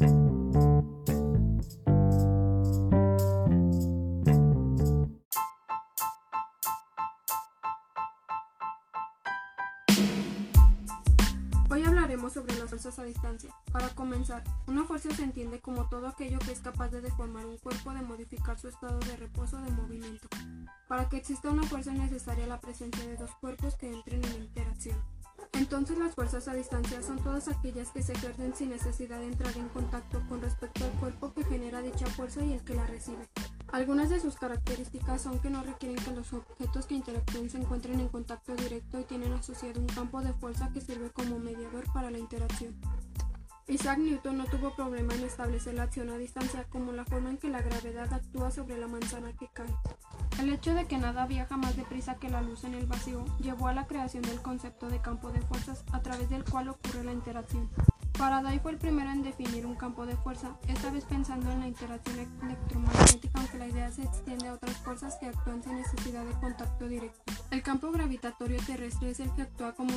Hoy hablaremos sobre las fuerzas a distancia. Para comenzar, una fuerza se entiende como todo aquello que es capaz de deformar un cuerpo de modificar su estado de reposo o de movimiento. Para que exista una fuerza es necesaria la presencia de dos cuerpos que entren en interacción. Entonces las fuerzas a distancia son todas aquellas que se ejercen sin necesidad de entrar en contacto con respecto al cuerpo que genera dicha fuerza y el que la recibe. Algunas de sus características son que no requieren que los objetos que interactúen se encuentren en contacto directo y tienen asociado un campo de fuerza que sirve como mediador para la interacción. Isaac Newton no tuvo problema en establecer la acción a distancia como la forma en que la gravedad actúa sobre la manzana que cae. El hecho de que nada viaja más deprisa que la luz en el vacío llevó a la creación del concepto de campo de fuerzas a través del cual ocurre la interacción. Faraday fue el primero en definir un campo de fuerza, esta vez pensando en la interacción electromagnética, aunque la idea se extiende a otras fuerzas que actúan sin necesidad de contacto directo. El campo gravitatorio terrestre es el que actúa como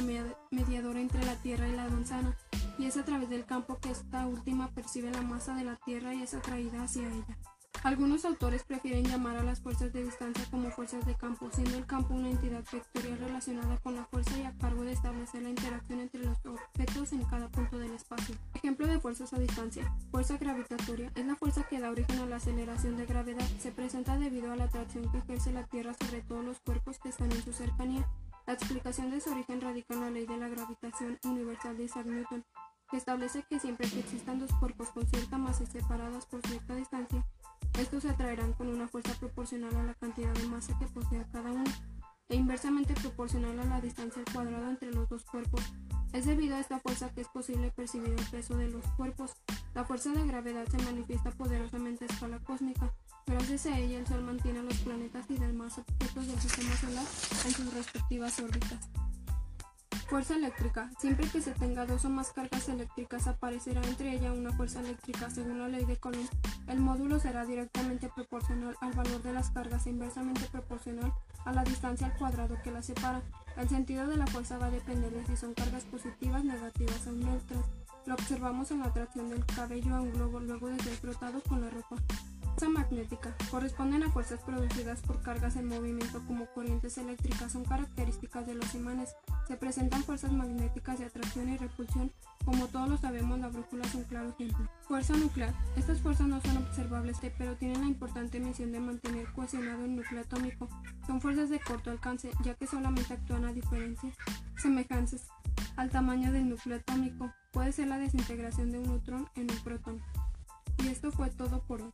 mediador entre la Tierra y la manzana, y es a través del campo que esta última percibe la masa de la Tierra y es atraída hacia ella. Algunos autores prefieren llamar a las fuerzas de distancia como fuerzas de campo, siendo el campo una entidad vectorial relacionada con la fuerza y a cargo de establecer la interacción entre los objetos en cada punto del espacio. Ejemplo de fuerzas a distancia. Fuerza gravitatoria es la fuerza que da origen a la aceleración de gravedad. Se presenta debido a la atracción que ejerce la Tierra sobre todos los cuerpos que están en su cercanía. La explicación de su origen radica en la ley de la gravitación universal de Isaac Newton, que establece que siempre que existan dos cuerpos con cierta masa separadas por cierta distancia, estos se atraerán con una fuerza proporcional a la cantidad de masa que posea cada uno e inversamente proporcional a la distancia al cuadrado entre los dos cuerpos. Es debido a esta fuerza que es posible percibir el peso de los cuerpos. La fuerza de gravedad se manifiesta poderosamente a escala cósmica. Gracias a ella el Sol mantiene a los planetas y demás objetos del sistema solar en sus respectivas órbitas. Fuerza eléctrica. Siempre que se tenga dos o más cargas eléctricas aparecerá entre ellas una fuerza eléctrica según la ley de Coulomb. El módulo será directamente proporcional al valor de las cargas e inversamente proporcional a la distancia al cuadrado que las separa. El sentido de la fuerza va a depender de si son cargas positivas, negativas o neutras. Lo observamos en la atracción del cabello a un globo luego de ser frotado con la ropa. Magnética. Corresponden a fuerzas producidas por cargas en movimiento como corrientes eléctricas. Son características de los imanes. Se presentan fuerzas magnéticas de atracción y repulsión. Como todos lo sabemos, la brújula es un claro ejemplo. Fuerza nuclear. Estas fuerzas no son observables, pero tienen la importante misión de mantener cohesionado el núcleo atómico. Son fuerzas de corto alcance, ya que solamente actúan a diferencias semejantes al tamaño del núcleo atómico. Puede ser la desintegración de un neutrón en un protón. Y esto fue todo por hoy.